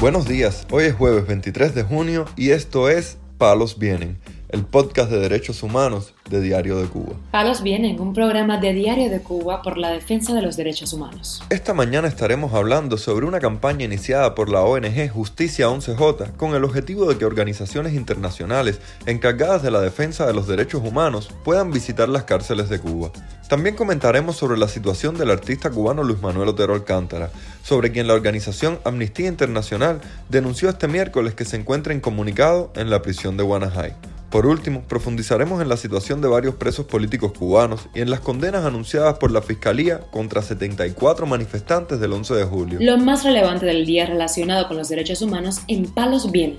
Buenos días, hoy es jueves 23 de junio y esto es Palos Vienen, el podcast de derechos humanos de Diario de Cuba. Palos Vienen, un programa de Diario de Cuba por la defensa de los derechos humanos. Esta mañana estaremos hablando sobre una campaña iniciada por la ONG Justicia 11J con el objetivo de que organizaciones internacionales encargadas de la defensa de los derechos humanos puedan visitar las cárceles de Cuba. También comentaremos sobre la situación del artista cubano Luis Manuel Otero Alcántara, sobre quien la organización Amnistía Internacional denunció este miércoles que se encuentra incomunicado en la prisión de Guanajay. Por último, profundizaremos en la situación de varios presos políticos cubanos y en las condenas anunciadas por la Fiscalía contra 74 manifestantes del 11 de julio. Lo más relevante del día relacionado con los derechos humanos en Palos Vienen.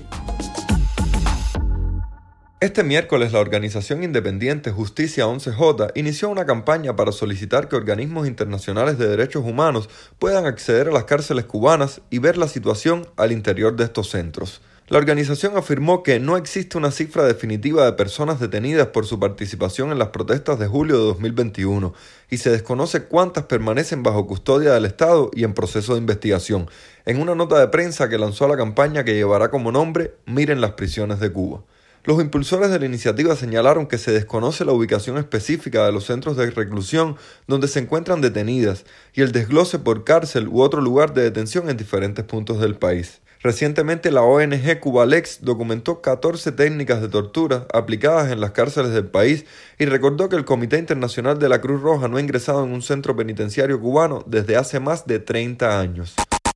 Este miércoles la organización independiente Justicia 11J inició una campaña para solicitar que organismos internacionales de derechos humanos puedan acceder a las cárceles cubanas y ver la situación al interior de estos centros. La organización afirmó que no existe una cifra definitiva de personas detenidas por su participación en las protestas de julio de 2021 y se desconoce cuántas permanecen bajo custodia del Estado y en proceso de investigación, en una nota de prensa que lanzó la campaña que llevará como nombre Miren las prisiones de Cuba. Los impulsores de la iniciativa señalaron que se desconoce la ubicación específica de los centros de reclusión donde se encuentran detenidas y el desglose por cárcel u otro lugar de detención en diferentes puntos del país. Recientemente la ONG Cubalex documentó 14 técnicas de tortura aplicadas en las cárceles del país y recordó que el Comité Internacional de la Cruz Roja no ha ingresado en un centro penitenciario cubano desde hace más de 30 años.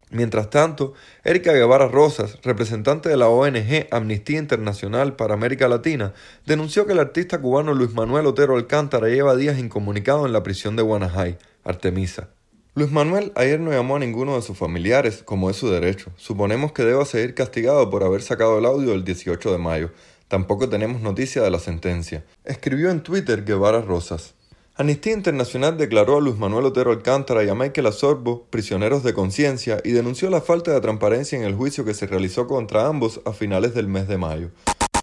Mientras tanto, Erika Guevara Rosas, representante de la ONG Amnistía Internacional para América Latina, denunció que el artista cubano Luis Manuel Otero Alcántara lleva días incomunicado en la prisión de Guanajay, Artemisa. Luis Manuel ayer no llamó a ninguno de sus familiares, como es su derecho. Suponemos que deba seguir castigado por haber sacado el audio el 18 de mayo. Tampoco tenemos noticia de la sentencia. Escribió en Twitter Guevara Rosas. Amnistía Internacional declaró a Luis Manuel Otero Alcántara y a Michael Asorbo prisioneros de conciencia y denunció la falta de transparencia en el juicio que se realizó contra ambos a finales del mes de mayo.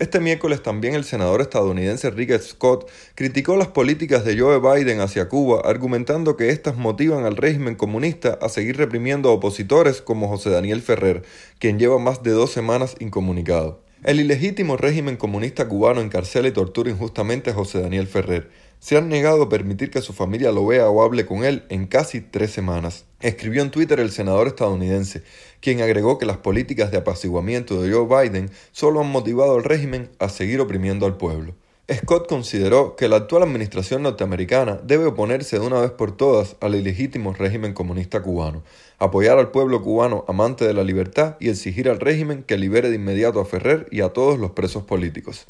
Este miércoles también el senador estadounidense Rick Scott criticó las políticas de Joe Biden hacia Cuba, argumentando que éstas motivan al régimen comunista a seguir reprimiendo a opositores como José Daniel Ferrer, quien lleva más de dos semanas incomunicado. El ilegítimo régimen comunista cubano encarcela y tortura injustamente a José Daniel Ferrer. Se han negado a permitir que su familia lo vea o hable con él en casi tres semanas. Escribió en Twitter el senador estadounidense, quien agregó que las políticas de apaciguamiento de Joe Biden solo han motivado al régimen a seguir oprimiendo al pueblo. Scott consideró que la actual administración norteamericana debe oponerse de una vez por todas al ilegítimo régimen comunista cubano, apoyar al pueblo cubano amante de la libertad y exigir al régimen que libere de inmediato a Ferrer y a todos los presos políticos.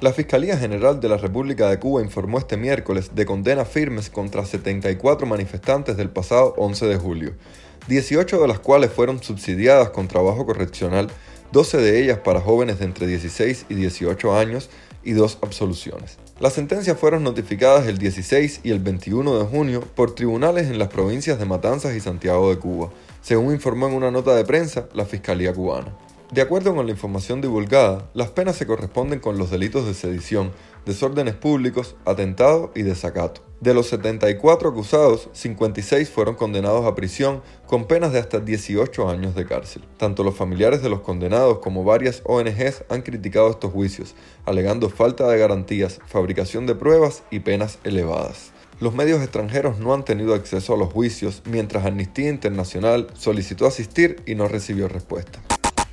La Fiscalía General de la República de Cuba informó este miércoles de condenas firmes contra 74 manifestantes del pasado 11 de julio, 18 de las cuales fueron subsidiadas con trabajo correccional 12 de ellas para jóvenes de entre 16 y 18 años y dos absoluciones. Las sentencias fueron notificadas el 16 y el 21 de junio por tribunales en las provincias de Matanzas y Santiago de Cuba, según informó en una nota de prensa la Fiscalía cubana. De acuerdo con la información divulgada, las penas se corresponden con los delitos de sedición, desórdenes públicos, atentado y desacato. De los 74 acusados, 56 fueron condenados a prisión con penas de hasta 18 años de cárcel. Tanto los familiares de los condenados como varias ONGs han criticado estos juicios, alegando falta de garantías, fabricación de pruebas y penas elevadas. Los medios extranjeros no han tenido acceso a los juicios, mientras Amnistía Internacional solicitó asistir y no recibió respuesta.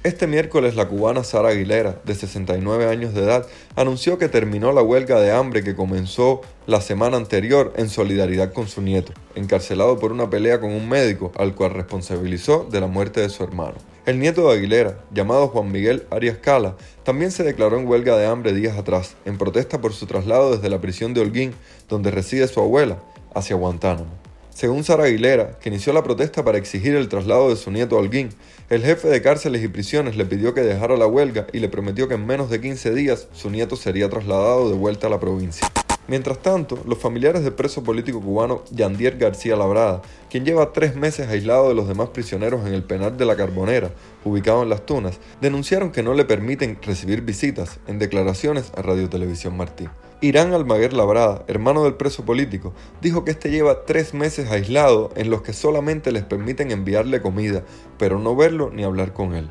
Este miércoles la cubana Sara Aguilera, de 69 años de edad, anunció que terminó la huelga de hambre que comenzó la semana anterior en solidaridad con su nieto, encarcelado por una pelea con un médico al cual responsabilizó de la muerte de su hermano. El nieto de Aguilera, llamado Juan Miguel Arias Cala, también se declaró en huelga de hambre días atrás, en protesta por su traslado desde la prisión de Holguín, donde reside su abuela, hacia Guantánamo. Según Sara Aguilera, que inició la protesta para exigir el traslado de su nieto a Holguín, el jefe de cárceles y prisiones le pidió que dejara la huelga y le prometió que en menos de 15 días su nieto sería trasladado de vuelta a la provincia. Mientras tanto, los familiares del preso político cubano Yandier García Labrada, quien lleva tres meses aislado de los demás prisioneros en el penal de la Carbonera, ubicado en Las Tunas, denunciaron que no le permiten recibir visitas en declaraciones a Radio Televisión Martí. Irán Almaguer Labrada, hermano del preso político, dijo que este lleva tres meses aislado en los que solamente les permiten enviarle comida, pero no verlo ni hablar con él.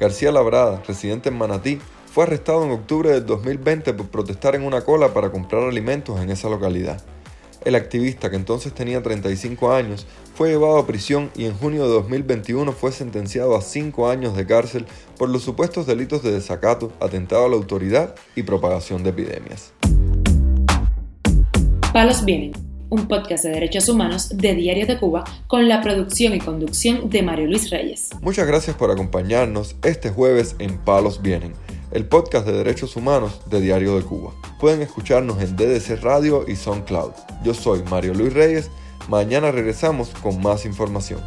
García Labrada, residente en Manatí, fue arrestado en octubre del 2020 por protestar en una cola para comprar alimentos en esa localidad. El activista, que entonces tenía 35 años, fue llevado a prisión y en junio de 2021 fue sentenciado a 5 años de cárcel por los supuestos delitos de desacato, atentado a la autoridad y propagación de epidemias. Palos Vienen, un podcast de derechos humanos de Diario de Cuba con la producción y conducción de Mario Luis Reyes. Muchas gracias por acompañarnos este jueves en Palos Vienen el podcast de derechos humanos de Diario de Cuba. Pueden escucharnos en DDC Radio y SoundCloud. Yo soy Mario Luis Reyes. Mañana regresamos con más información.